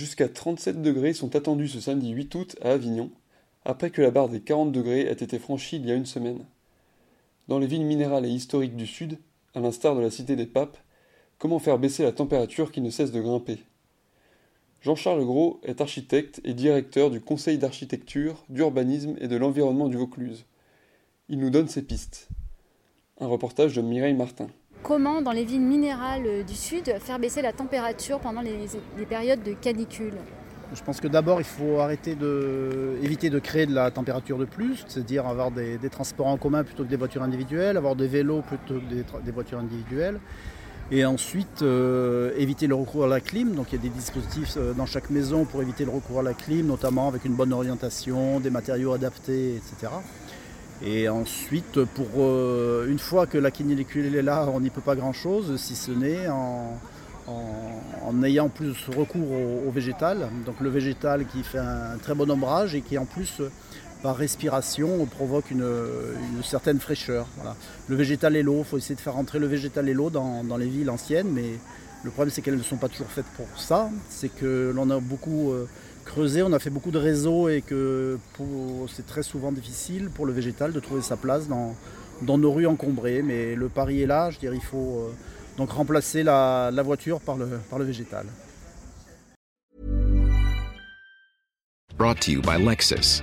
Jusqu'à 37 degrés sont attendus ce samedi 8 août à Avignon, après que la barre des 40 degrés ait été franchie il y a une semaine. Dans les villes minérales et historiques du Sud, à l'instar de la Cité des Papes, comment faire baisser la température qui ne cesse de grimper? Jean-Charles Gros est architecte et directeur du Conseil d'architecture, d'urbanisme et de l'environnement du Vaucluse. Il nous donne ses pistes. Un reportage de Mireille Martin. Comment, dans les villes minérales du Sud, faire baisser la température pendant les, périodes de canicule Je pense que d'abord, il faut éviter de créer de la température de plus, c'est-à-dire avoir des, transports en commun plutôt que des voitures individuelles, avoir des vélos plutôt que des, des voitures individuelles. Et ensuite, euh, éviter le recours à la clim. Donc il y a des dispositifs euh, dans chaque maison pour éviter le recours à la clim, notamment avec une bonne orientation, des matériaux adaptés, etc. Et ensuite, pour euh, une fois que la canicule est là, on n'y peut pas grand-chose, si ce n'est en, ayant plus recours au, végétal. Donc le végétal qui fait un très bon ombrage et qui en plus, par respiration, provoque une, certaine fraîcheur. Le végétal et l'eau, il faut essayer de faire rentrer le végétal et l'eau dans, dans, les villes anciennes, mais le problème c'est qu'elles ne sont pas toujours faites pour ça. C'est que l'on a beaucoup... Euh, creusé, on a fait beaucoup de réseaux et que c'est très souvent difficile pour le végétal de trouver sa place dans, nos rues encombrées. Mais le pari est là, je dirais, il faut euh, donc remplacer la, la voiture par le, par le végétal. Brought to you by Lexus.